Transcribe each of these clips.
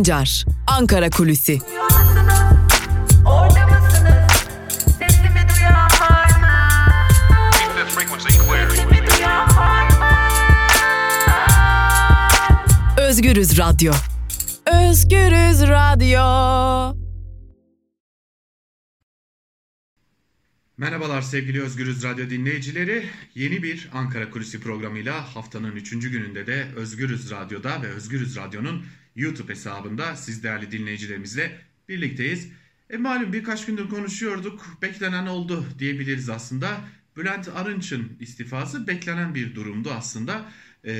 Sancar, Ankara Kulüsi. Özgürüz Radyo. Özgürüz Radyo. Merhabalar sevgili Özgürüz Radyo dinleyicileri. Yeni bir Ankara Kulisi programıyla haftanın 3. gününde de Özgürüz Radyo'da ve Özgürüz Radyo'nun YouTube hesabında siz değerli dinleyicilerimizle birlikteyiz. E malum birkaç gündür konuşuyorduk. Beklenen oldu diyebiliriz aslında. Bülent Arınç'ın istifası beklenen bir durumdu aslında. E,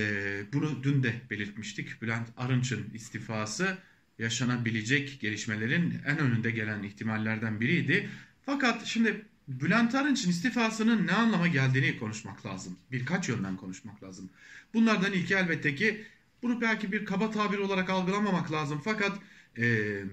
bunu dün de belirtmiştik. Bülent Arınç'ın istifası yaşanabilecek gelişmelerin en önünde gelen ihtimallerden biriydi. Fakat şimdi Bülent Arınç'ın istifasının ne anlama geldiğini konuşmak lazım. Birkaç yönden konuşmak lazım. Bunlardan ilki elbette ki bunu belki bir kaba tabir olarak algılamamak lazım. Fakat e,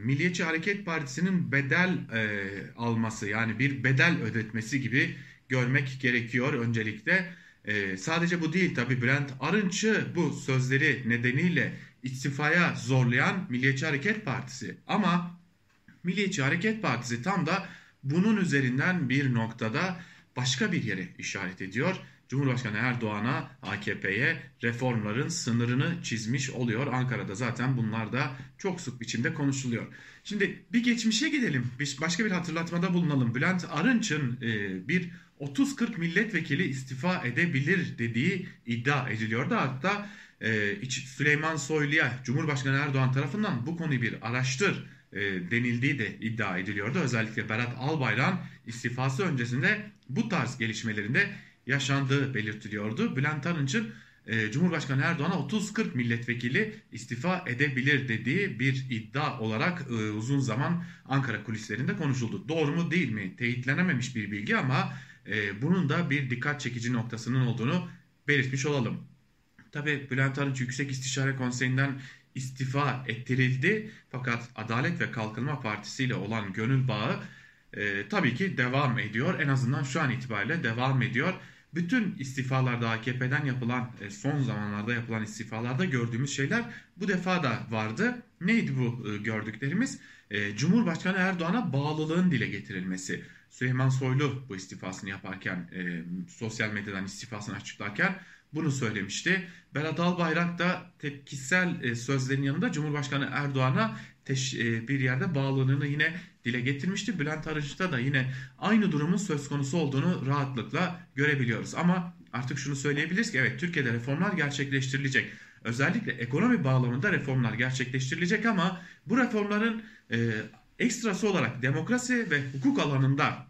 Milliyetçi Hareket Partisi'nin bedel e, alması yani bir bedel ödetmesi gibi görmek gerekiyor öncelikle. E, sadece bu değil tabi Bülent Arınç'ı bu sözleri nedeniyle istifaya zorlayan Milliyetçi Hareket Partisi. Ama Milliyetçi Hareket Partisi tam da bunun üzerinden bir noktada başka bir yere işaret ediyor. Cumhurbaşkanı Erdoğan'a, AKP'ye reformların sınırını çizmiş oluyor. Ankara'da zaten bunlar da çok sık biçimde konuşuluyor. Şimdi bir geçmişe gidelim. Bir- Başka bir hatırlatmada bulunalım. Bülent Arınç'ın e, bir 30-40 milletvekili istifa edebilir dediği iddia ediliyordu. Hatta e, Süleyman Soylu'ya Cumhurbaşkanı Erdoğan tarafından bu konuyu bir araştır e, denildiği de iddia ediliyordu. Özellikle Berat Albayrak'ın istifası öncesinde bu tarz gelişmelerinde yaşandığı belirtiliyordu. Bülent Arınç'ın e, Cumhurbaşkanı Erdoğan'a 30-40 milletvekili istifa edebilir dediği bir iddia olarak e, uzun zaman Ankara kulislerinde konuşuldu. Doğru mu değil mi? Teyitlenememiş bir bilgi ama e, bunun da bir dikkat çekici noktasının olduğunu belirtmiş olalım. Tabi Bülent Arınç Yüksek İstişare Konseyi'nden istifa ettirildi. Fakat Adalet ve Kalkınma Partisi ile olan gönül bağı e, tabii ki devam ediyor. En azından şu an itibariyle devam ediyor. Bütün istifalarda AKP'den yapılan e, son zamanlarda yapılan istifalarda gördüğümüz şeyler bu defa da vardı. Neydi bu e, gördüklerimiz? E, Cumhurbaşkanı Erdoğan'a bağlılığın dile getirilmesi. Süleyman Soylu bu istifasını yaparken, sosyal medyadan istifasını açıklarken bunu söylemişti. Berat Albayrak da tepkisel sözlerin yanında Cumhurbaşkanı Erdoğan'a bir yerde bağlılığını yine dile getirmişti. Bülent Arınç'ta da yine aynı durumun söz konusu olduğunu rahatlıkla görebiliyoruz. Ama artık şunu söyleyebiliriz ki evet Türkiye'de reformlar gerçekleştirilecek. Özellikle ekonomi bağlamında reformlar gerçekleştirilecek ama bu reformların e, ekstrası olarak demokrasi ve hukuk alanında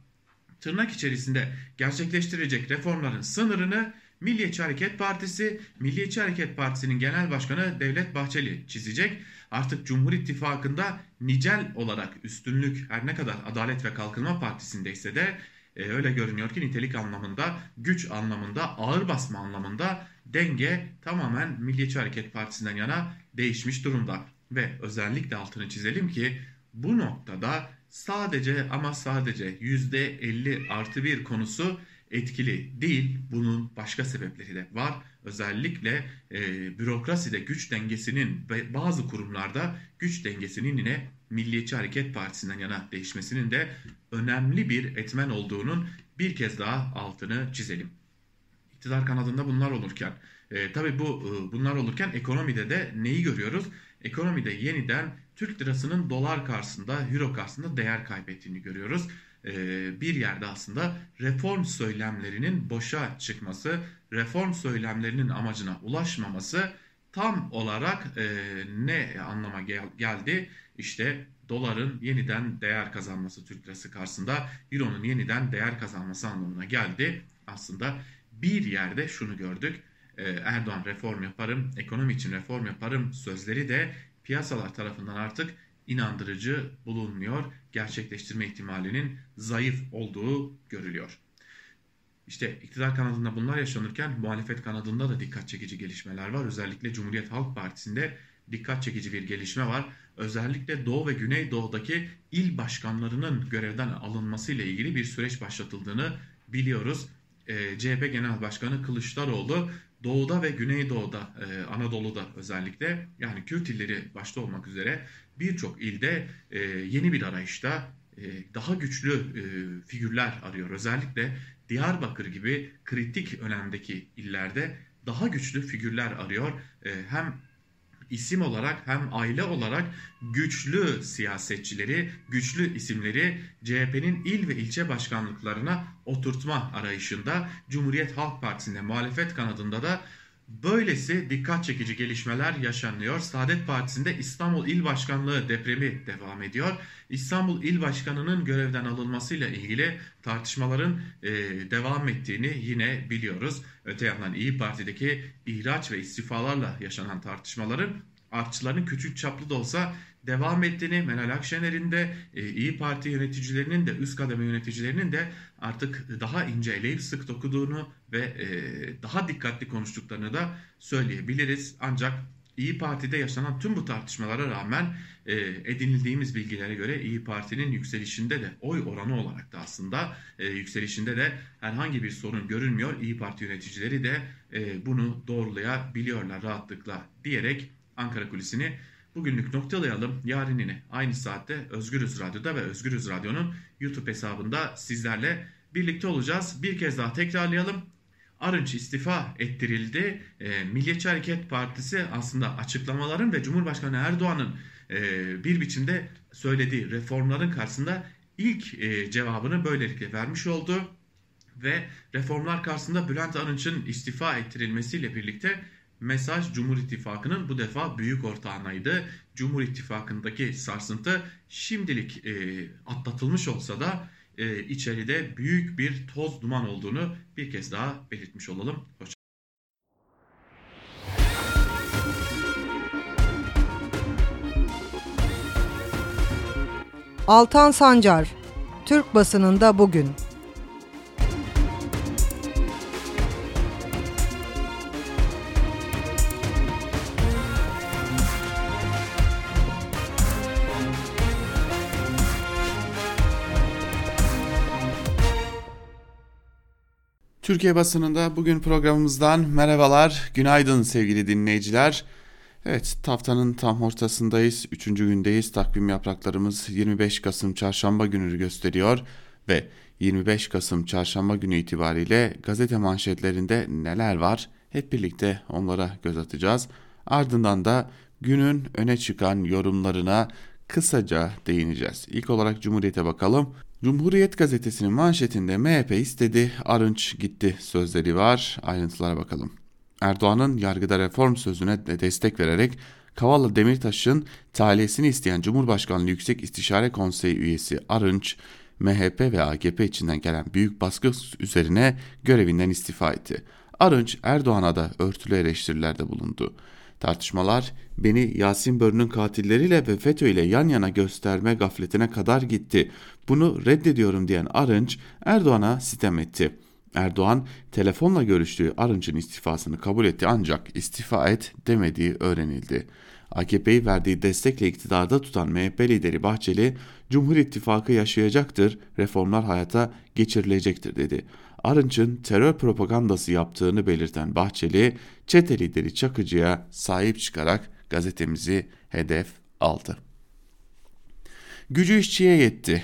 tırnak içerisinde gerçekleştirilecek reformların sınırını Milliyetçi Hareket Partisi, Milliyetçi Hareket Partisi'nin Genel Başkanı Devlet Bahçeli çizecek. Artık Cumhur İttifakı'nda nicel olarak üstünlük her ne kadar Adalet ve Kalkınma Partisi'ndeyse de e, öyle görünüyor ki nitelik anlamında, güç anlamında, ağır basma anlamında denge tamamen Milliyetçi Hareket Partisi'nden yana değişmiş durumda. Ve özellikle altını çizelim ki bu noktada sadece ama sadece %50 artı bir konusu etkili değil. Bunun başka sebepleri de var. Özellikle e, bürokraside güç dengesinin ve bazı kurumlarda güç dengesinin yine Milliyetçi Hareket Partisi'nden yana değişmesinin de önemli bir etmen olduğunun bir kez daha altını çizelim. İktidar kanadında bunlar olurken e, tabii bu e, bunlar olurken ekonomide de neyi görüyoruz? Ekonomide yeniden Türk lirasının dolar karşısında, euro karşısında değer kaybettiğini görüyoruz. E, bir yerde aslında reform söylemlerinin boşa çıkması, reform söylemlerinin amacına ulaşmaması tam olarak e, ne anlama gel- geldi? İşte doların yeniden değer kazanması Türk lirası karşısında, euronun yeniden değer kazanması anlamına geldi. Aslında bir yerde şunu gördük. Ee, Erdoğan reform yaparım, ekonomi için reform yaparım sözleri de piyasalar tarafından artık inandırıcı bulunmuyor. Gerçekleştirme ihtimalinin zayıf olduğu görülüyor. İşte iktidar kanadında bunlar yaşanırken muhalefet kanadında da dikkat çekici gelişmeler var. Özellikle Cumhuriyet Halk Partisi'nde dikkat çekici bir gelişme var. Özellikle Doğu ve Güneydoğu'daki il başkanlarının görevden alınması ile ilgili bir süreç başlatıldığını biliyoruz. Ee, CHP Genel Başkanı Kılıçdaroğlu Doğuda ve Güneydoğu'da, e, Anadolu'da özellikle yani Kürt illeri başta olmak üzere birçok ilde e, yeni bir arayışta e, daha güçlü e, figürler arıyor. Özellikle Diyarbakır gibi kritik önemdeki illerde daha güçlü figürler arıyor. E, hem isim olarak hem aile olarak güçlü siyasetçileri, güçlü isimleri CHP'nin il ve ilçe başkanlıklarına oturtma arayışında Cumhuriyet Halk Partisi'nde muhalefet kanadında da böylesi dikkat çekici gelişmeler yaşanıyor. Saadet Partisi'nde İstanbul İl Başkanlığı depremi devam ediyor. İstanbul İl Başkanı'nın görevden alınmasıyla ilgili tartışmaların e, devam ettiğini yine biliyoruz. Öte yandan İyi Parti'deki ihraç ve istifalarla yaşanan tartışmaların artçıların küçük çaplı da olsa devam ettiğini, Meral Akşener'in de e, İyi Parti yöneticilerinin de üst kademe yöneticilerinin de artık daha ince eleyip sık dokuduğunu ve e, daha dikkatli konuştuklarını da söyleyebiliriz. Ancak İyi Parti'de yaşanan tüm bu tartışmalara rağmen e, edinildiğimiz bilgilere göre İyi Parti'nin yükselişinde de oy oranı olarak da aslında yükselişinde de herhangi bir sorun görünmüyor. İyi Parti yöneticileri de e, bunu doğrulayabiliyorlar rahatlıkla diyerek Ankara Kulisi'ni bugünlük noktalayalım. Yarın yine aynı saatte Özgürüz Radyo'da ve Özgürüz Radyo'nun YouTube hesabında sizlerle birlikte olacağız. Bir kez daha tekrarlayalım. Arınç istifa ettirildi. E, Milliyetçi Hareket Partisi aslında açıklamaların ve Cumhurbaşkanı Erdoğan'ın e, bir biçimde söylediği reformların karşısında ilk e, cevabını böylelikle vermiş oldu. Ve reformlar karşısında Bülent Arınç'ın istifa ettirilmesiyle birlikte mesaj Cumhur İttifakı'nın bu defa büyük ortağınaydı. Cumhur İttifakı'ndaki sarsıntı şimdilik e, atlatılmış olsa da e, içeride büyük bir toz duman olduğunu bir kez daha belirtmiş olalım. Hoşça Altan Sancar, Türk basınında bugün. Türkiye basınında bugün programımızdan merhabalar, günaydın sevgili dinleyiciler. Evet, haftanın tam ortasındayız, üçüncü gündeyiz. Takvim yapraklarımız 25 Kasım Çarşamba günü gösteriyor ve 25 Kasım Çarşamba günü itibariyle gazete manşetlerinde neler var? Hep birlikte onlara göz atacağız. Ardından da günün öne çıkan yorumlarına kısaca değineceğiz. İlk olarak Cumhuriyet'e bakalım. Cumhuriyet gazetesinin manşetinde MHP istedi, Arınç gitti sözleri var. Ayrıntılara bakalım. Erdoğan'ın yargıda reform sözüne de destek vererek Kavala Demirtaş'ın tahliyesini isteyen Cumhurbaşkanlığı Yüksek İstişare Konseyi üyesi Arınç, MHP ve AKP içinden gelen büyük baskı üzerine görevinden istifa etti. Arınç Erdoğan'a da örtülü eleştirilerde bulundu. Tartışmalar beni Yasin Börü'nün katilleriyle ve FETÖ ile yan yana gösterme gafletine kadar gitti. Bunu reddediyorum diyen Arınç Erdoğan'a sitem etti. Erdoğan telefonla görüştüğü Arınç'ın istifasını kabul etti ancak istifa et demediği öğrenildi. AKP'yi verdiği destekle iktidarda tutan MHP lideri Bahçeli, Cumhur İttifakı yaşayacaktır, reformlar hayata geçirilecektir dedi. Arınç'ın terör propagandası yaptığını belirten Bahçeli, çete lideri Çakıcı'ya sahip çıkarak gazetemizi hedef aldı. Gücü işçiye yetti.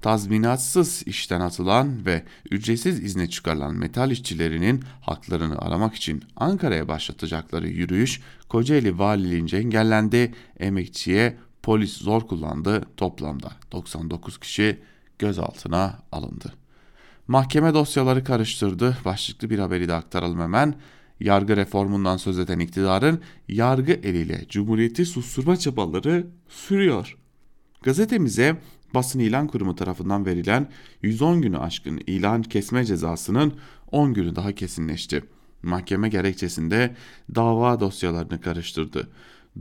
Tazminatsız işten atılan ve ücretsiz izne çıkarılan metal işçilerinin haklarını aramak için Ankara'ya başlatacakları yürüyüş Kocaeli Valiliğince engellendi. Emekçiye polis zor kullandı. Toplamda 99 kişi gözaltına alındı. Mahkeme dosyaları karıştırdı. Başlıklı bir haberi de aktaralım hemen. Yargı reformundan söz eden iktidarın yargı eliyle cumhuriyeti susturma çabaları sürüyor. Gazetemize basın ilan kurumu tarafından verilen 110 günü aşkın ilan kesme cezasının 10 günü daha kesinleşti. Mahkeme gerekçesinde dava dosyalarını karıştırdı.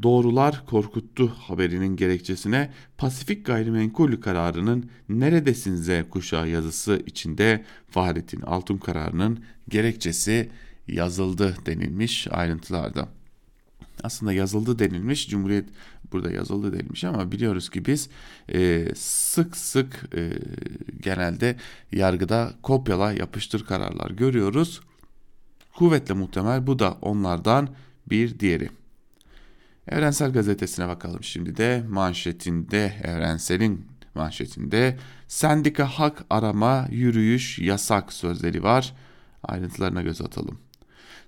Doğrular korkuttu haberinin gerekçesine Pasifik Gayrimenkul kararının Neredesin Z kuşağı yazısı içinde Fahrettin Altun kararının gerekçesi yazıldı denilmiş ayrıntılarda. Aslında yazıldı denilmiş Cumhuriyet burada yazıldı denilmiş ama biliyoruz ki biz e, sık sık e, genelde yargıda kopyala yapıştır kararlar görüyoruz. Kuvvetle muhtemel bu da onlardan bir diğeri. Evrensel Gazetesi'ne bakalım şimdi de manşetinde Evrensel'in manşetinde sendika hak arama yürüyüş yasak sözleri var. Ayrıntılarına göz atalım.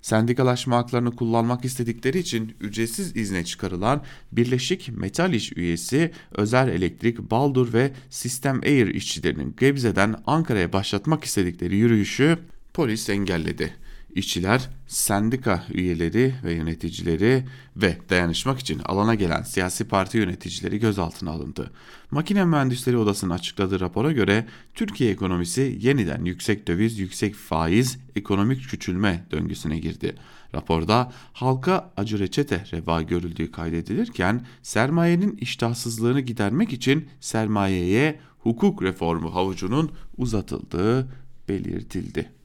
Sendikalaşma haklarını kullanmak istedikleri için ücretsiz izne çıkarılan Birleşik Metal İş üyesi Özel Elektrik, Baldur ve Sistem Air işçilerinin Gebze'den Ankara'ya başlatmak istedikleri yürüyüşü polis engelledi. İşçiler, sendika üyeleri ve yöneticileri ve dayanışmak için alana gelen siyasi parti yöneticileri gözaltına alındı. Makine Mühendisleri Odası'nın açıkladığı rapora göre Türkiye ekonomisi yeniden yüksek döviz, yüksek faiz, ekonomik küçülme döngüsüne girdi. Raporda halka acı reçete reva görüldüğü kaydedilirken sermayenin iştahsızlığını gidermek için sermayeye hukuk reformu havucunun uzatıldığı belirtildi.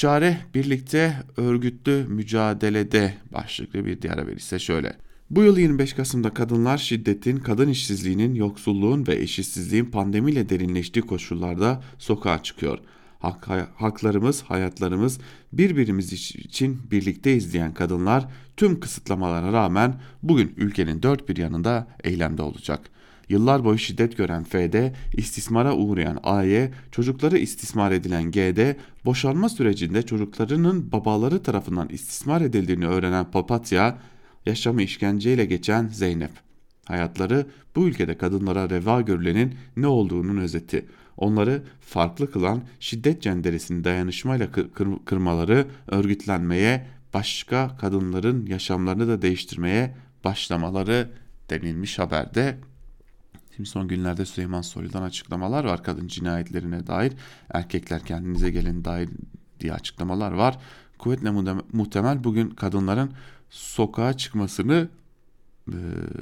Çare birlikte örgütlü mücadelede başlıklı bir diğer haber ise şöyle. Bu yıl 25 Kasım'da kadınlar şiddetin, kadın işsizliğinin, yoksulluğun ve eşitsizliğin pandemiyle derinleştiği koşullarda sokağa çıkıyor. Hak, haklarımız, hayatlarımız, birbirimiz için birlikte izleyen kadınlar tüm kısıtlamalara rağmen bugün ülkenin dört bir yanında eylemde olacak.'' Yıllar boyu şiddet gören F'de, istismara uğrayan A'ye, çocukları istismar edilen G'de, boşanma sürecinde çocuklarının babaları tarafından istismar edildiğini öğrenen Papatya, yaşamı işkenceyle geçen Zeynep. Hayatları bu ülkede kadınlara reva görülenin ne olduğunun özeti. Onları farklı kılan şiddet cenderesini dayanışmayla kır kırmaları, örgütlenmeye, başka kadınların yaşamlarını da değiştirmeye başlamaları denilmiş haberde. Şimdi son günlerde Süleyman Soylu'dan açıklamalar var kadın cinayetlerine dair. Erkekler kendinize gelin dair diye açıklamalar var. Kuvvetle muhtemel bugün kadınların sokağa çıkmasını e,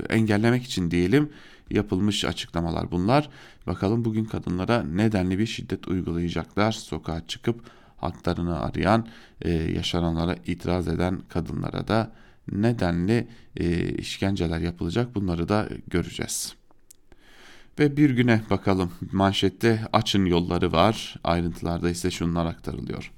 engellemek için diyelim yapılmış açıklamalar bunlar. Bakalım bugün kadınlara nedenli bir şiddet uygulayacaklar. Sokağa çıkıp haklarını arayan, e, yaşananlara itiraz eden kadınlara da nedenli e, işkenceler yapılacak bunları da göreceğiz. Ve bir güne bakalım. Manşette açın yolları var. Ayrıntılarda ise şunlar aktarılıyor.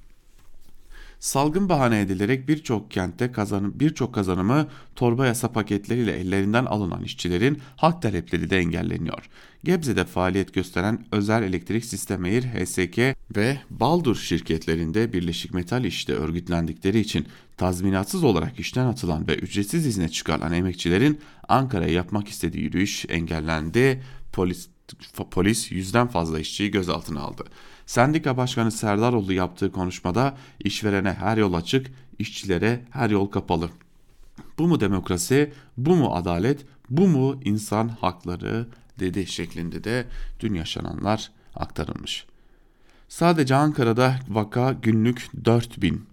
Salgın bahane edilerek birçok kentte kazanım, birçok kazanımı torba yasa paketleriyle ellerinden alınan işçilerin hak talepleri de engelleniyor. Gebze'de faaliyet gösteren Özel Elektrik Sistem Air, HSK ve Baldur şirketlerinde Birleşik Metal İş'te örgütlendikleri için tazminatsız olarak işten atılan ve ücretsiz izne çıkarılan emekçilerin Ankara'ya yapmak istediği yürüyüş engellendi polis polis yüzden fazla işçiyi gözaltına aldı. Sendika Başkanı Serdaroğlu yaptığı konuşmada işverene her yol açık, işçilere her yol kapalı. Bu mu demokrasi, bu mu adalet, bu mu insan hakları dedi şeklinde de dün yaşananlar aktarılmış. Sadece Ankara'da vaka günlük 4000.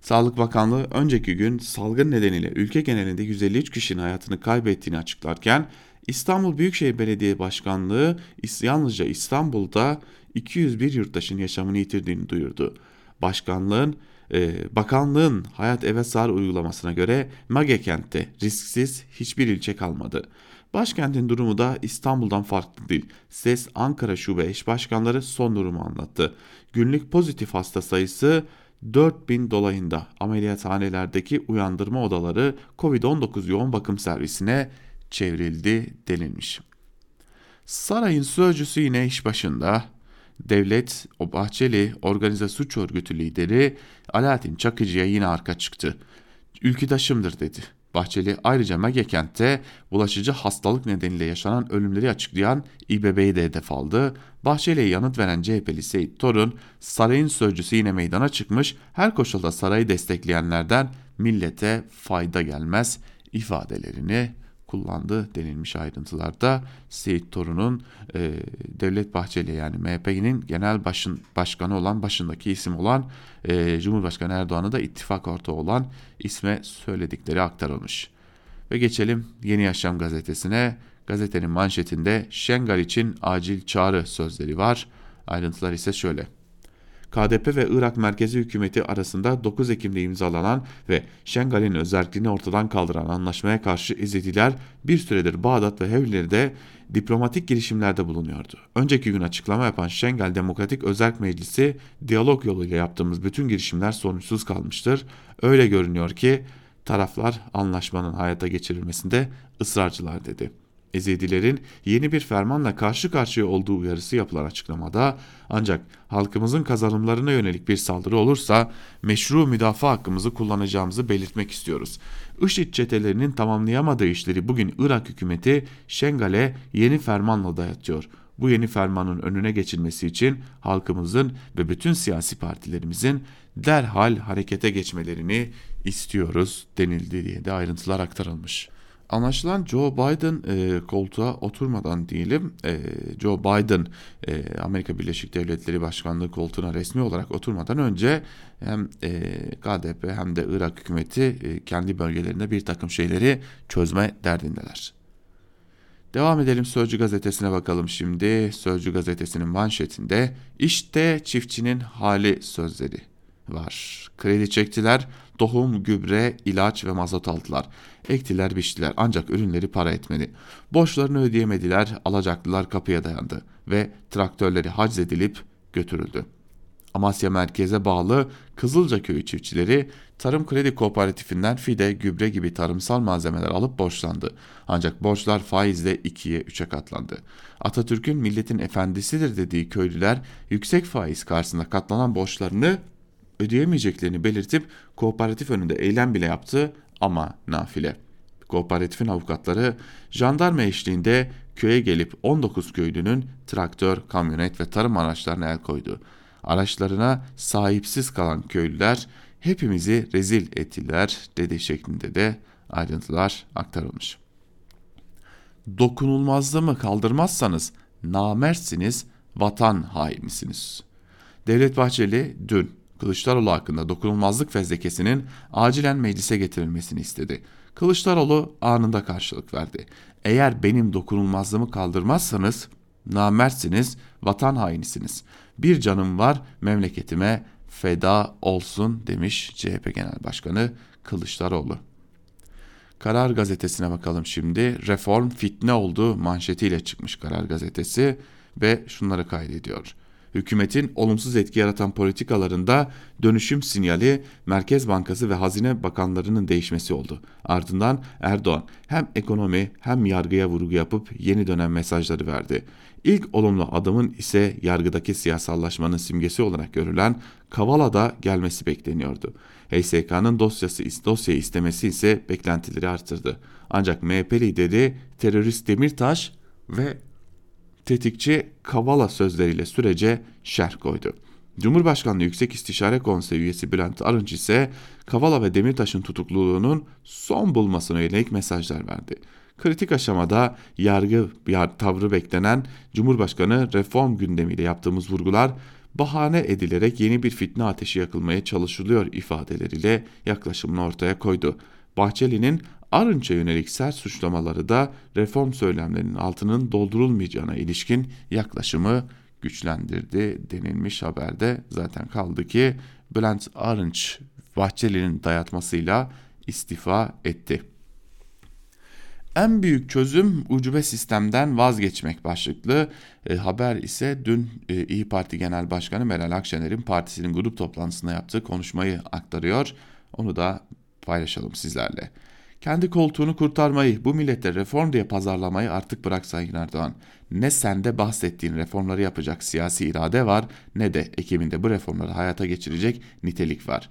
Sağlık Bakanlığı önceki gün salgın nedeniyle ülke genelinde 153 kişinin hayatını kaybettiğini açıklarken İstanbul Büyükşehir Belediye Başkanlığı yalnızca İstanbul'da 201 yurttaşın yaşamını yitirdiğini duyurdu. Başkanlığın e, bakanlığın Hayat Eve Sar uygulamasına göre Mage kentte risksiz hiçbir ilçe kalmadı. Başkentin durumu da İstanbul'dan farklı değil. SES Ankara Şube eş başkanları son durumu anlattı. Günlük pozitif hasta sayısı 4000 dolayında ameliyathanelerdeki uyandırma odaları COVID-19 yoğun bakım servisine çevrildi denilmiş. Sarayın sözcüsü yine iş başında. Devlet, o Bahçeli, organize suç örgütü lideri Alaaddin Çakıcı'ya yine arka çıktı. Ülküdaşımdır dedi. Bahçeli ayrıca Megekent'te bulaşıcı hastalık nedeniyle yaşanan ölümleri açıklayan İBB'yi de hedef aldı. Bahçeli'ye yanıt veren CHP'li Seyit Torun, sarayın sözcüsü yine meydana çıkmış, her koşulda sarayı destekleyenlerden millete fayda gelmez ifadelerini kullandı denilmiş ayrıntılarda. Seyit Torun'un e, Devlet Bahçeli yani MHP'nin genel başın, başkanı olan başındaki isim olan e, Cumhurbaşkanı Erdoğan'ı da ittifak ortağı olan isme söyledikleri aktarılmış. Ve geçelim Yeni Yaşam gazetesine. Gazetenin manşetinde Şengal için acil çağrı sözleri var. Ayrıntılar ise şöyle. KDP ve Irak merkezi hükümeti arasında 9 Ekim'de imzalanan ve Şengal'in özelliğini ortadan kaldıran anlaşmaya karşı Ezidiler bir süredir Bağdat ve Hevli'de diplomatik girişimlerde bulunuyordu. Önceki gün açıklama yapan Şengal Demokratik Özerk Meclisi diyalog yoluyla yaptığımız bütün girişimler sonuçsuz kalmıştır. Öyle görünüyor ki taraflar anlaşmanın hayata geçirilmesinde ısrarcılar dedi. Ezidilerin yeni bir fermanla karşı karşıya olduğu uyarısı yapılan açıklamada ancak halkımızın kazanımlarına yönelik bir saldırı olursa meşru müdafaa hakkımızı kullanacağımızı belirtmek istiyoruz. IŞİD çetelerinin tamamlayamadığı işleri bugün Irak hükümeti Şengal'e yeni fermanla dayatıyor. Bu yeni fermanın önüne geçilmesi için halkımızın ve bütün siyasi partilerimizin derhal harekete geçmelerini istiyoruz denildi diye de ayrıntılar aktarılmış. Anlaşılan Joe Biden e, koltuğa oturmadan diyelim e, Joe Biden e, Amerika Birleşik Devletleri Başkanlığı koltuğuna resmi olarak oturmadan önce hem e, KDP hem de Irak hükümeti e, kendi bölgelerinde bir takım şeyleri çözme derdindeler. Devam edelim Sözcü gazetesine bakalım şimdi. Sözcü gazetesinin manşetinde işte çiftçinin hali sözleri var. Kredi çektiler, tohum, gübre, ilaç ve mazot aldılar. Ektiler, biçtiler ancak ürünleri para etmedi. Borçlarını ödeyemediler, alacaklılar kapıya dayandı ve traktörleri haczedilip götürüldü. Amasya merkeze bağlı Kızılca köyü çiftçileri Tarım Kredi Kooperatifinden fide, gübre gibi tarımsal malzemeler alıp borçlandı. Ancak borçlar faizle ikiye üçe katlandı. Atatürk'ün milletin efendisidir dediği köylüler yüksek faiz karşısında katlanan borçlarını ödeyemeyeceklerini belirtip kooperatif önünde eylem bile yaptı ama nafile. Kooperatifin avukatları jandarma eşliğinde köye gelip 19 köylünün traktör, kamyonet ve tarım araçlarına el koydu. Araçlarına sahipsiz kalan köylüler hepimizi rezil ettiler dedi şeklinde de ayrıntılar aktarılmış. Dokunulmazlığımı kaldırmazsanız namertsiniz, vatan hainisiniz. Devlet Bahçeli dün Kılıçdaroğlu hakkında dokunulmazlık fezlekesinin acilen meclise getirilmesini istedi. Kılıçdaroğlu anında karşılık verdi. Eğer benim dokunulmazlığımı kaldırmazsanız namertsiniz, vatan hainisiniz. Bir canım var memleketime feda olsun demiş CHP Genel Başkanı Kılıçdaroğlu. Karar gazetesine bakalım şimdi. Reform fitne oldu manşetiyle çıkmış Karar gazetesi ve şunları kaydediyor hükümetin olumsuz etki yaratan politikalarında dönüşüm sinyali Merkez Bankası ve Hazine Bakanlarının değişmesi oldu. Ardından Erdoğan hem ekonomi hem yargıya vurgu yapıp yeni dönem mesajları verdi. İlk olumlu adımın ise yargıdaki siyasallaşmanın simgesi olarak görülen Kavala'da gelmesi bekleniyordu. HSK'nın dosyası dosyayı istemesi ise beklentileri artırdı. Ancak MHP lideri terörist Demirtaş ve tetikçi Kavala sözleriyle sürece şerh koydu. Cumhurbaşkanlığı Yüksek İstişare Konseyi üyesi Bülent Arınç ise Kavala ve Demirtaş'ın tutukluluğunun son bulmasına yönelik mesajlar verdi. Kritik aşamada yargı yar, tavrı beklenen Cumhurbaşkanı reform gündemiyle yaptığımız vurgular bahane edilerek yeni bir fitne ateşi yakılmaya çalışılıyor ifadeleriyle yaklaşımını ortaya koydu. Bahçeli'nin Arınç'a yönelik sert suçlamaları da reform söylemlerinin altının doldurulmayacağına ilişkin yaklaşımı güçlendirdi denilmiş haberde. Zaten kaldı ki Bülent Arınç Bahçeli'nin dayatmasıyla istifa etti. En büyük çözüm ucube sistemden vazgeçmek başlıklı e, haber ise dün e, İyi Parti Genel Başkanı Meral Akşener'in partisinin grup toplantısında yaptığı konuşmayı aktarıyor. Onu da paylaşalım sizlerle. Kendi koltuğunu kurtarmayı, bu millete reform diye pazarlamayı artık bırak Sayın Erdoğan. Ne sende bahsettiğin reformları yapacak siyasi irade var ne de ekibinde bu reformları hayata geçirecek nitelik var.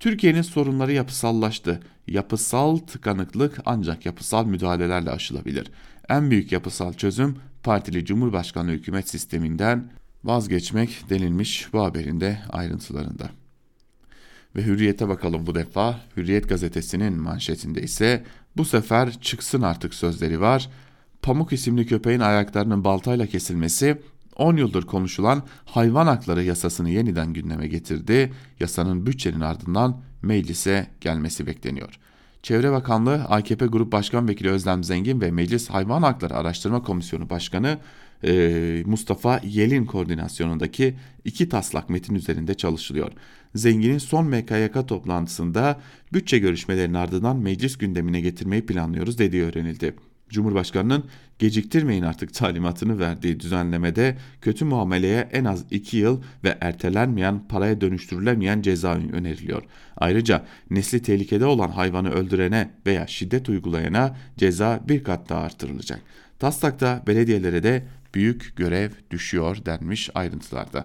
Türkiye'nin sorunları yapısallaştı. Yapısal tıkanıklık ancak yapısal müdahalelerle aşılabilir. En büyük yapısal çözüm partili Cumhurbaşkanlığı hükümet sisteminden vazgeçmek denilmiş bu haberin de ayrıntılarında. Ve Hürriyet'e bakalım bu defa. Hürriyet gazetesinin manşetinde ise bu sefer çıksın artık sözleri var. Pamuk isimli köpeğin ayaklarının baltayla kesilmesi 10 yıldır konuşulan hayvan hakları yasasını yeniden gündeme getirdi. Yasanın bütçenin ardından meclise gelmesi bekleniyor. Çevre Bakanlığı AKP Grup Başkan Vekili Özlem Zengin ve Meclis Hayvan Hakları Araştırma Komisyonu Başkanı e, Mustafa Yelin koordinasyonundaki iki taslak metin üzerinde çalışılıyor. Zengin'in son MKYK toplantısında bütçe görüşmelerinin ardından meclis gündemine getirmeyi planlıyoruz dediği öğrenildi. Cumhurbaşkanının geciktirmeyin artık talimatını verdiği düzenlemede kötü muameleye en az 2 yıl ve ertelenmeyen paraya dönüştürülemeyen ceza öneriliyor. Ayrıca nesli tehlikede olan hayvanı öldürene veya şiddet uygulayana ceza bir kat daha artırılacak. Taslakta belediyelere de büyük görev düşüyor denmiş ayrıntılarda.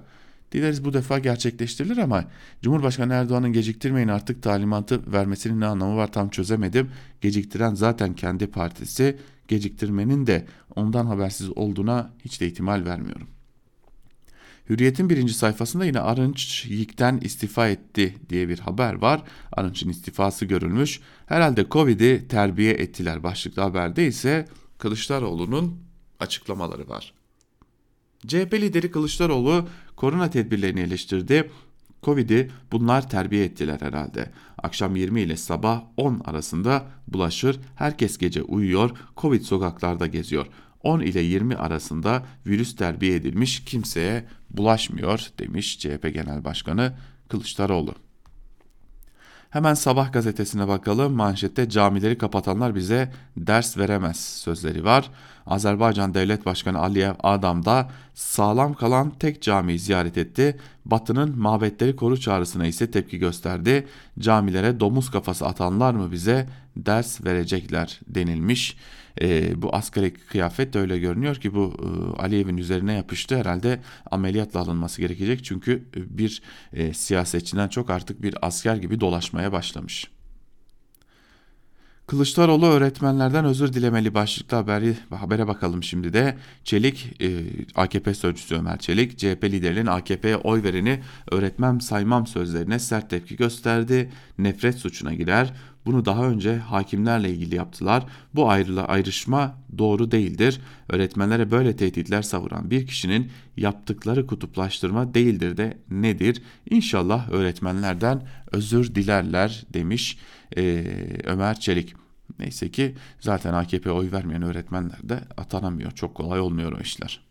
Dileriz bu defa gerçekleştirilir ama Cumhurbaşkanı Erdoğan'ın geciktirmeyin artık talimatı vermesinin ne anlamı var tam çözemedim. Geciktiren zaten kendi partisi, geciktirmenin de ondan habersiz olduğuna hiç de ihtimal vermiyorum. Hürriyet'in birinci sayfasında yine Arınç Yik'ten istifa etti diye bir haber var. Arınç'ın istifası görülmüş. Herhalde Covid'i terbiye ettiler başlıklı haberde ise Kılıçdaroğlu'nun açıklamaları var. CHP lideri Kılıçdaroğlu korona tedbirlerini eleştirdi. Covid'i bunlar terbiye ettiler herhalde. Akşam 20 ile sabah 10 arasında bulaşır, herkes gece uyuyor, Covid sokaklarda geziyor. 10 ile 20 arasında virüs terbiye edilmiş kimseye bulaşmıyor demiş CHP Genel Başkanı Kılıçdaroğlu. Hemen Sabah gazetesine bakalım. Manşette camileri kapatanlar bize ders veremez sözleri var. Azerbaycan Devlet Başkanı Aliyev Adam'da sağlam kalan tek camiyi ziyaret etti. Batı'nın mabetleri koru çağrısına ise tepki gösterdi. Camilere domuz kafası atanlar mı bize ders verecekler denilmiş. E, bu askeri kıyafet de öyle görünüyor ki bu e, Aliyev'in üzerine yapıştı. Herhalde ameliyatla alınması gerekecek. Çünkü bir e, siyasetçiden çok artık bir asker gibi dolaşmaya başlamış. Kılıçdaroğlu öğretmenlerden özür dilemeli başlıklı haberi, habere bakalım şimdi de. Çelik, e, AKP sözcüsü Ömer Çelik, CHP liderinin AKP'ye oy vereni öğretmen saymam sözlerine sert tepki gösterdi. Nefret suçuna girer. Bunu daha önce hakimlerle ilgili yaptılar. Bu ayrıla ayrışma doğru değildir. Öğretmenlere böyle tehditler savuran bir kişinin yaptıkları kutuplaştırma değildir de nedir? İnşallah öğretmenlerden özür dilerler demiş e, Ömer Çelik. Neyse ki zaten AKP oy vermeyen öğretmenler de atanamıyor. Çok kolay olmuyor o işler.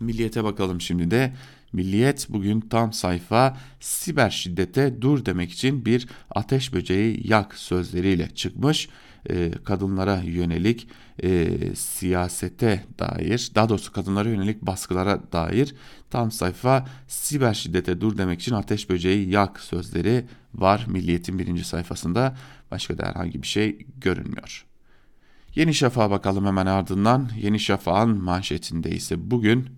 Milliyete bakalım şimdi de. Milliyet bugün tam sayfa siber şiddete dur demek için bir ateş böceği yak sözleriyle çıkmış. E, kadınlara yönelik e, siyasete dair daha doğrusu kadınlara yönelik baskılara dair tam sayfa siber şiddete dur demek için ateş böceği yak sözleri var Milliyet'in birinci sayfasında başka da herhangi bir şey görünmüyor. Yeni Şafak'a bakalım hemen ardından. Yeni Şafak'ın manşetinde ise bugün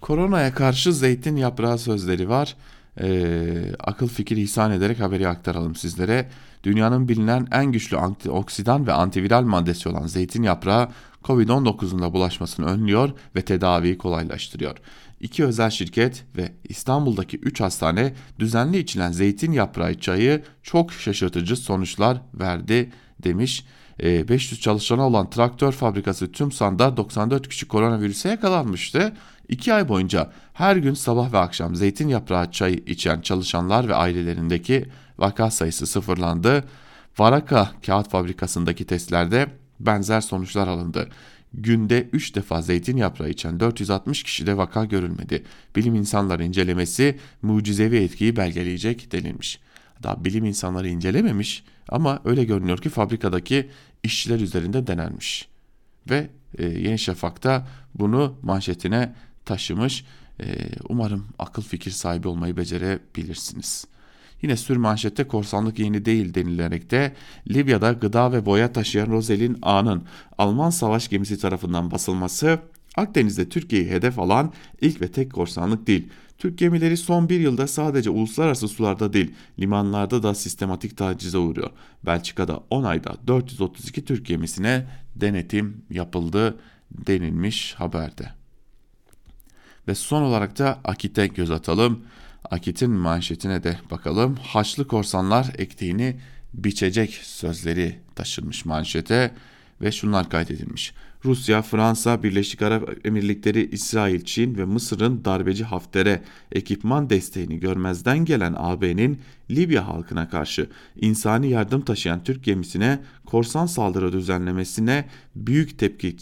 Koronaya karşı zeytin yaprağı sözleri var. Ee, akıl fikir ihsan ederek haberi aktaralım sizlere. Dünyanın bilinen en güçlü antioksidan ve antiviral maddesi olan zeytin yaprağı Covid-19'un da bulaşmasını önlüyor ve tedaviyi kolaylaştırıyor. İki özel şirket ve İstanbul'daki 3 hastane düzenli içilen zeytin yaprağı çayı çok şaşırtıcı sonuçlar verdi demiş. 500 çalışana olan traktör fabrikası TÜMSAN'da 94 kişi koronavirüse yakalanmıştı. 2 ay boyunca her gün sabah ve akşam zeytin yaprağı çay içen çalışanlar ve ailelerindeki vaka sayısı sıfırlandı. Varaka kağıt fabrikasındaki testlerde benzer sonuçlar alındı. Günde 3 defa zeytin yaprağı içen 460 kişide vaka görülmedi. Bilim insanları incelemesi mucizevi etkiyi belgeleyecek denilmiş. Daha bilim insanları incelememiş ama öyle görünüyor ki fabrikadaki işçiler üzerinde denenmiş. Ve e, Yeni Şafak'ta bunu manşetine taşımış. E, umarım akıl fikir sahibi olmayı becerebilirsiniz. Yine sür manşette korsanlık yeni değil denilerek de Libya'da gıda ve boya taşıyan Rosel'in A'nın Alman savaş gemisi tarafından basılması Akdeniz'de Türkiye'yi hedef alan ilk ve tek korsanlık değil. Türk gemileri son bir yılda sadece uluslararası sularda değil limanlarda da sistematik tacize uğruyor. Belçika'da 10 ayda 432 Türk gemisine denetim yapıldı denilmiş haberde. Ve son olarak da Akit'e göz atalım. Akit'in manşetine de bakalım. Haçlı korsanlar ektiğini biçecek sözleri taşınmış manşete ve şunlar kaydedilmiş. Rusya, Fransa, Birleşik Arap Emirlikleri, İsrail, Çin ve Mısır'ın darbeci Hafter'e ekipman desteğini görmezden gelen AB'nin Libya halkına karşı insani yardım taşıyan Türk gemisine korsan saldırı düzenlemesine büyük tepki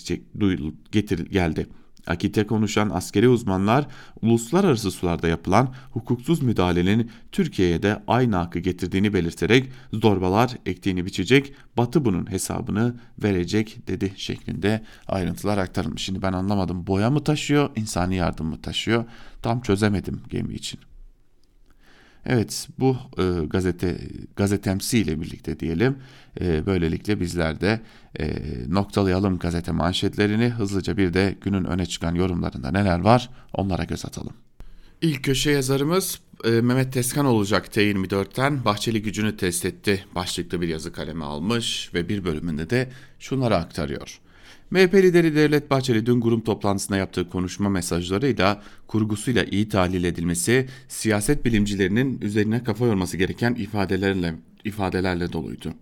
getir geldi. Akit'e konuşan askeri uzmanlar uluslararası sularda yapılan hukuksuz müdahalenin Türkiye'ye de aynı hakkı getirdiğini belirterek zorbalar ektiğini biçecek, Batı bunun hesabını verecek dedi şeklinde ayrıntılar aktarılmış. Şimdi ben anlamadım boya mı taşıyor, insani yardım mı taşıyor tam çözemedim gemi için. Evet bu e, gazete gazetemsi ile birlikte diyelim e, böylelikle bizler de e, noktalayalım gazete manşetlerini hızlıca bir de günün öne çıkan yorumlarında neler var onlara göz atalım. İlk köşe yazarımız e, Mehmet Teskan olacak T24'ten Bahçeli gücünü test etti başlıklı bir yazı kaleme almış ve bir bölümünde de şunları aktarıyor. MHP lideri Devlet Bahçeli dün grup toplantısında yaptığı konuşma mesajlarıyla kurgusuyla iyi tahlil edilmesi siyaset bilimcilerinin üzerine kafa yorması gereken ifadelerle ifadelerle doluydu.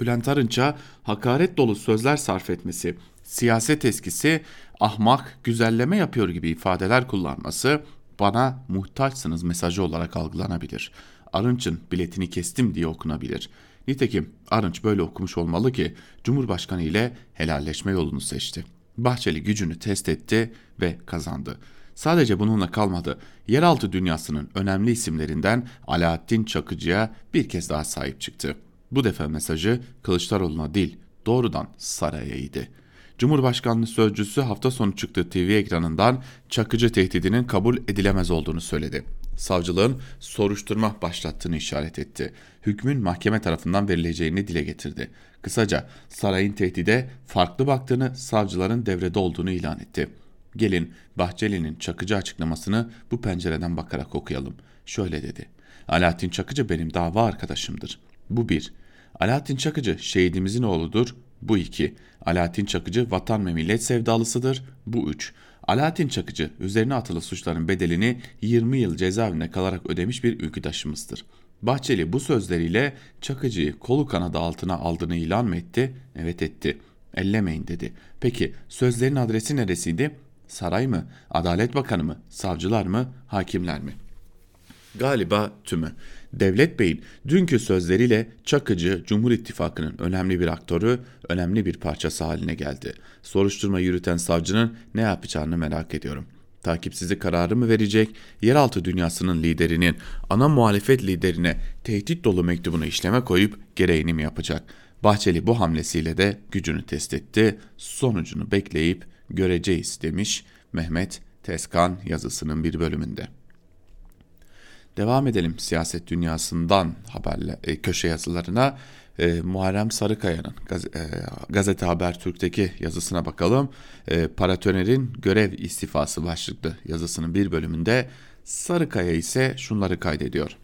Bülent Arınç'a hakaret dolu sözler sarf etmesi, siyaset eskisi, ahmak, güzelleme yapıyor gibi ifadeler kullanması bana muhtaçsınız mesajı olarak algılanabilir. Arınç'ın biletini kestim diye okunabilir. Nitekim Arınç böyle okumuş olmalı ki Cumhurbaşkanı ile helalleşme yolunu seçti. Bahçeli gücünü test etti ve kazandı. Sadece bununla kalmadı. Yeraltı dünyasının önemli isimlerinden Alaaddin Çakıcı'ya bir kez daha sahip çıktı. Bu defa mesajı Kılıçdaroğlu'na değil, doğrudan saraya Cumhurbaşkanlığı sözcüsü hafta sonu çıktığı TV ekranından Çakıcı tehdidinin kabul edilemez olduğunu söyledi savcılığın soruşturma başlattığını işaret etti. Hükmün mahkeme tarafından verileceğini dile getirdi. Kısaca sarayın tehdide farklı baktığını, savcıların devrede olduğunu ilan etti. Gelin Bahçeli'nin Çakıcı açıklamasını bu pencereden bakarak okuyalım. Şöyle dedi. Alaaddin Çakıcı benim dava arkadaşımdır. Bu bir. Alaaddin Çakıcı şehidimizin oğludur. Bu iki. Alaaddin Çakıcı vatan ve millet sevdalısıdır. Bu üç. Alaaddin Çakıcı üzerine atılı suçların bedelini 20 yıl cezaevinde kalarak ödemiş bir ülküdaşımızdır. Bahçeli bu sözleriyle Çakıcı'yı kolu kanadı altına aldığını ilan mı etti? Evet etti. Ellemeyin dedi. Peki sözlerin adresi neresiydi? Saray mı? Adalet Bakanı mı? Savcılar mı? Hakimler mi? Galiba tümü. Devlet Bey'in dünkü sözleriyle Çakıcı Cumhur İttifakı'nın önemli bir aktörü, önemli bir parçası haline geldi. Soruşturma yürüten savcının ne yapacağını merak ediyorum. Takipsizlik kararı mı verecek, yeraltı dünyasının liderinin ana muhalefet liderine tehdit dolu mektubunu işleme koyup gereğini mi yapacak? Bahçeli bu hamlesiyle de gücünü test etti, sonucunu bekleyip göreceğiz demiş Mehmet Teskan yazısının bir bölümünde. Devam edelim siyaset dünyasından haberle e, köşe yazılarına. E, Muharrem Sarıkaya'nın gaz, e, Gazete Haber Türk'teki yazısına bakalım. E, Paratoner'in görev istifası başlıklı yazısının bir bölümünde Sarıkaya ise şunları kaydediyor.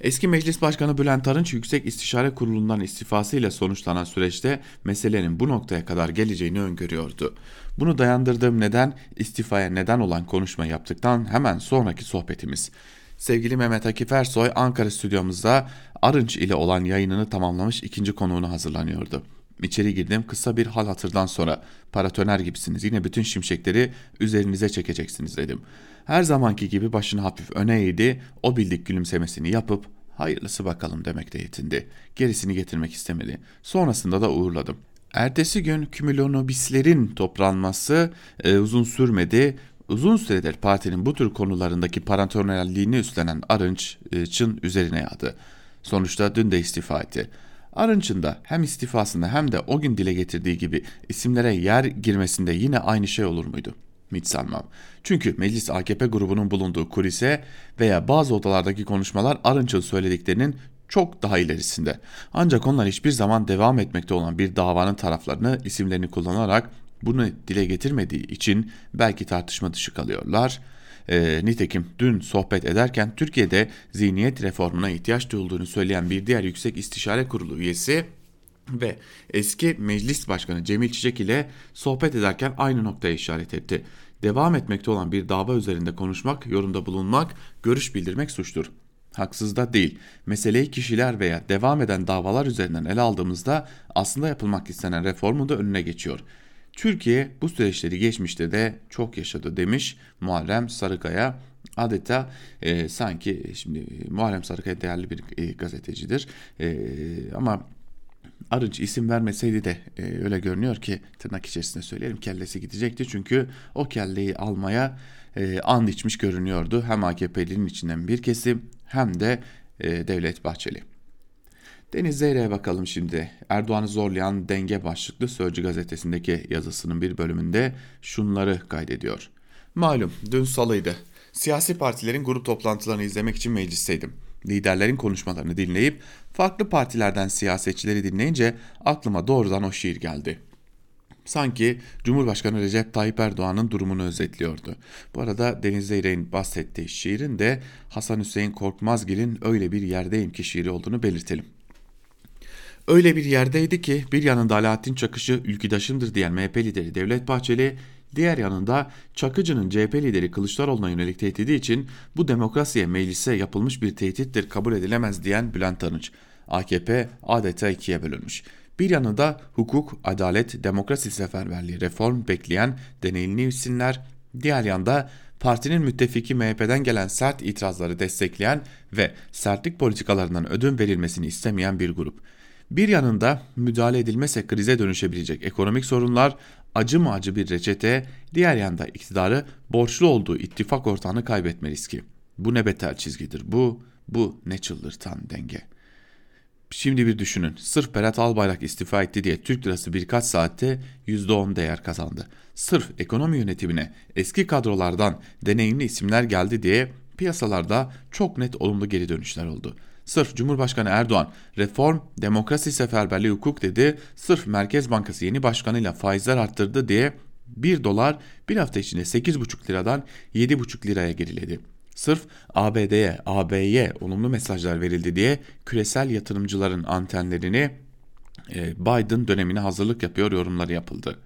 Eski Meclis Başkanı Bülent Arınç Yüksek İstişare Kurulu'ndan istifasıyla sonuçlanan süreçte meselenin bu noktaya kadar geleceğini öngörüyordu. Bunu dayandırdığım neden istifaya neden olan konuşma yaptıktan hemen sonraki sohbetimiz. Sevgili Mehmet Akif Ersoy Ankara stüdyomuzda Arınç ile olan yayınını tamamlamış ikinci konuğunu hazırlanıyordu. İçeri girdim kısa bir hal hatırdan sonra paratoner gibisiniz yine bütün şimşekleri üzerinize çekeceksiniz dedim. Her zamanki gibi başını hafif öne eğdi o bildik gülümsemesini yapıp hayırlısı bakalım demekte yetindi. Gerisini getirmek istemedi. Sonrasında da uğurladım. Ertesi gün kümülonobislerin toplanması e, uzun sürmedi. Uzun süredir partinin bu tür konularındaki paratonerliğini üstlenen Arınç'ın üzerine yağdı. Sonuçta dün de istifa etti. Arınç'ın da hem istifasında hem de o gün dile getirdiği gibi isimlere yer girmesinde yine aynı şey olur muydu? Hiç sanmam. Çünkü meclis AKP grubunun bulunduğu kulise veya bazı odalardaki konuşmalar Arınç'ın söylediklerinin çok daha ilerisinde. Ancak onlar hiçbir zaman devam etmekte olan bir davanın taraflarını isimlerini kullanarak bunu dile getirmediği için belki tartışma dışı kalıyorlar. E, nitekim dün sohbet ederken Türkiye'de zihniyet reformuna ihtiyaç duyulduğunu söyleyen bir diğer Yüksek İstişare Kurulu üyesi ve eski meclis başkanı Cemil Çiçek ile sohbet ederken aynı noktaya işaret etti. Devam etmekte olan bir dava üzerinde konuşmak, yorumda bulunmak, görüş bildirmek suçtur. haksız da değil. Meseleyi kişiler veya devam eden davalar üzerinden ele aldığımızda aslında yapılmak istenen reformun da önüne geçiyor. Türkiye bu süreçleri geçmişte de çok yaşadı demiş Muharrem Sarıkaya. Adeta e, sanki şimdi e, Muharrem Sarıkaya değerli bir e, gazetecidir e, ama Arınç isim vermeseydi de e, öyle görünüyor ki tırnak içerisinde söyleyelim kellesi gidecekti. Çünkü o kelleyi almaya e, and içmiş görünüyordu. Hem AKP'linin içinden bir kesim hem de e, Devlet Bahçeli. Deniz Zeyre'ye bakalım şimdi. Erdoğan'ı zorlayan denge başlıklı Sözcü gazetesindeki yazısının bir bölümünde şunları kaydediyor. Malum dün salıydı. Siyasi partilerin grup toplantılarını izlemek için meclisteydim. Liderlerin konuşmalarını dinleyip farklı partilerden siyasetçileri dinleyince aklıma doğrudan o şiir geldi. Sanki Cumhurbaşkanı Recep Tayyip Erdoğan'ın durumunu özetliyordu. Bu arada Deniz Zeyrek'in bahsettiği şiirin de Hasan Hüseyin Korkmazgil'in öyle bir yerdeyim ki şiiri olduğunu belirtelim. Öyle bir yerdeydi ki bir yanında Alaaddin Çakış'ı ülküdaşımdır diyen MHP lideri Devlet Bahçeli, diğer yanında Çakıcı'nın CHP lideri Kılıçdaroğlu'na yönelik tehdidi için bu demokrasiye meclise yapılmış bir tehdittir kabul edilemez diyen Bülent Arınç. AKP adeta ikiye bölünmüş. Bir yanında hukuk, adalet, demokrasi seferberliği, reform bekleyen deneyimli isimler, diğer yanda partinin müttefiki MHP'den gelen sert itirazları destekleyen ve sertlik politikalarından ödün verilmesini istemeyen bir grup. Bir yanında müdahale edilmese krize dönüşebilecek ekonomik sorunlar, acı mı acı bir reçete, diğer yanda iktidarı borçlu olduğu ittifak ortağını kaybetme riski. Bu ne beter çizgidir bu, bu ne çıldırtan denge. Şimdi bir düşünün. Sırf Berat Albayrak istifa etti diye Türk lirası birkaç saatte %10 değer kazandı. Sırf ekonomi yönetimine eski kadrolardan deneyimli isimler geldi diye piyasalarda çok net olumlu geri dönüşler oldu. Sırf Cumhurbaşkanı Erdoğan reform, demokrasi seferberliği hukuk dedi. Sırf Merkez Bankası yeni başkanıyla faizler arttırdı diye 1 dolar bir hafta içinde 8,5 liradan 7,5 liraya geriledi. Sırf ABD'ye, AB'ye olumlu mesajlar verildi diye küresel yatırımcıların antenlerini e, Biden dönemine hazırlık yapıyor yorumları yapıldı.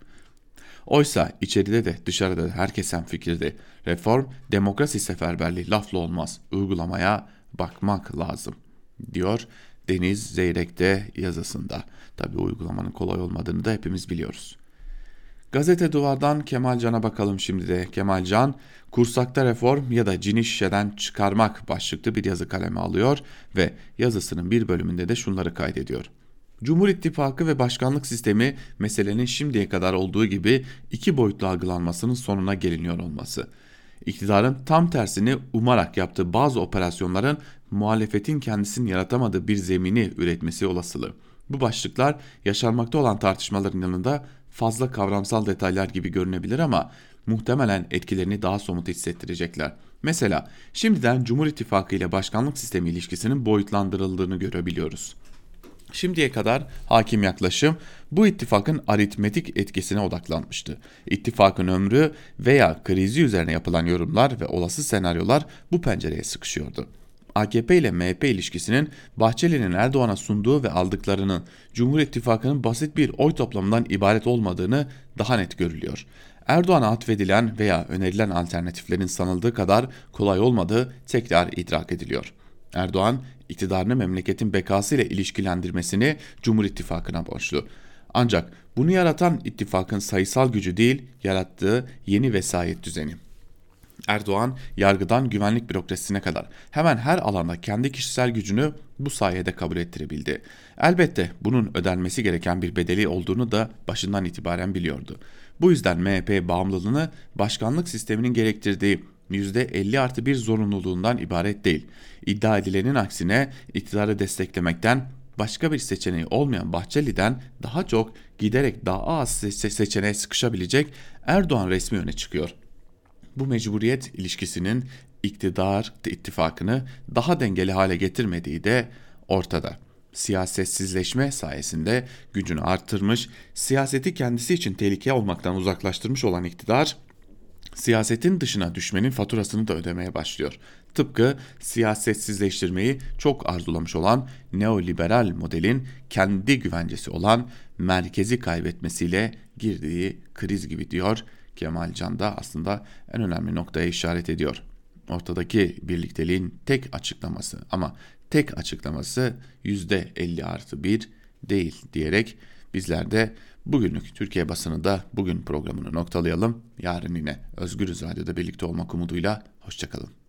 Oysa içeride de dışarıda da herkes hem fikirde. Reform, demokrasi seferberliği lafla olmaz. Uygulamaya bakmak lazım diyor Deniz Zeyrek'te yazısında. Tabi uygulamanın kolay olmadığını da hepimiz biliyoruz. Gazete Duvar'dan Kemal Can'a bakalım şimdi de. Kemal Can, kursakta reform ya da cini şişeden çıkarmak başlıklı bir yazı kaleme alıyor ve yazısının bir bölümünde de şunları kaydediyor. Cumhur İttifakı ve başkanlık sistemi meselenin şimdiye kadar olduğu gibi iki boyutlu algılanmasının sonuna geliniyor olması. İktidarın tam tersini umarak yaptığı bazı operasyonların muhalefetin kendisinin yaratamadığı bir zemini üretmesi olasılığı. Bu başlıklar yaşanmakta olan tartışmaların yanında fazla kavramsal detaylar gibi görünebilir ama muhtemelen etkilerini daha somut hissettirecekler. Mesela şimdiden Cumhur İttifakı ile başkanlık sistemi ilişkisinin boyutlandırıldığını görebiliyoruz. Şimdiye kadar hakim yaklaşım bu ittifakın aritmetik etkisine odaklanmıştı. İttifakın ömrü veya krizi üzerine yapılan yorumlar ve olası senaryolar bu pencereye sıkışıyordu. AKP ile MHP ilişkisinin Bahçeli'nin Erdoğan'a sunduğu ve aldıklarının Cumhur İttifakı'nın basit bir oy toplamından ibaret olmadığını daha net görülüyor. Erdoğan'a atfedilen veya önerilen alternatiflerin sanıldığı kadar kolay olmadığı tekrar idrak ediliyor. Erdoğan iktidarını memleketin bekası ile ilişkilendirmesini Cumhur İttifakı'na borçlu. Ancak bunu yaratan ittifakın sayısal gücü değil, yarattığı yeni vesayet düzeni. Erdoğan yargıdan güvenlik bürokrasisine kadar hemen her alanda kendi kişisel gücünü bu sayede kabul ettirebildi. Elbette bunun ödenmesi gereken bir bedeli olduğunu da başından itibaren biliyordu. Bu yüzden MHP bağımlılığını başkanlık sisteminin gerektirdiği %50 artı bir zorunluluğundan ibaret değil. İddia edilenin aksine iktidarı desteklemekten başka bir seçeneği olmayan Bahçeli'den daha çok giderek daha az seçeneğe sıkışabilecek Erdoğan resmi öne çıkıyor. Bu mecburiyet ilişkisinin iktidar ittifakını daha dengeli hale getirmediği de ortada. Siyasetsizleşme sayesinde gücünü arttırmış, siyaseti kendisi için tehlike olmaktan uzaklaştırmış olan iktidar siyasetin dışına düşmenin faturasını da ödemeye başlıyor. Tıpkı siyasetsizleştirmeyi çok arzulamış olan neoliberal modelin kendi güvencesi olan merkezi kaybetmesiyle girdiği kriz gibi diyor Kemal Can da aslında en önemli noktaya işaret ediyor. ortadaki birlikteliğin tek açıklaması ama tek açıklaması %50 artı 1 değil diyerek bizler de bugünlük Türkiye basını da bugün programını noktalayalım. Yarın yine Özgürüz Radyo'da birlikte olmak umuduyla hoşçakalın.